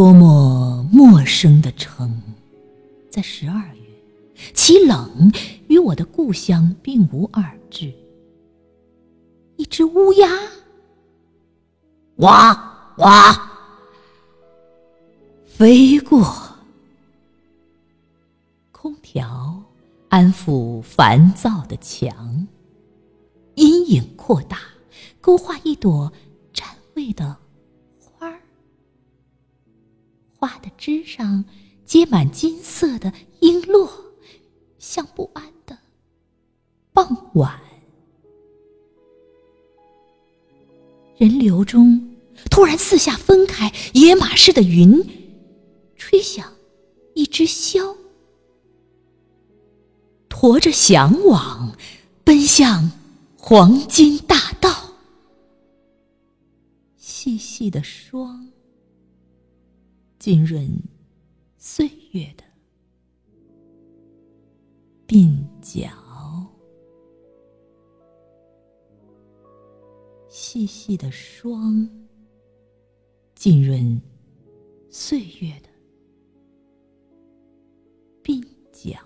多么陌生的城，在十二月，其冷与我的故乡并无二致。一只乌鸦，哇哇，飞过。空调安抚烦躁的墙，阴影扩大，勾画一朵占位的。花的枝上结满金色的璎珞，像不安的傍晚。人流中突然四下分开，野马似的云吹响一只箫，驮着向往，奔向黄金大道。细细的霜。浸润岁月的鬓角，细细的霜浸润岁月的鬓角。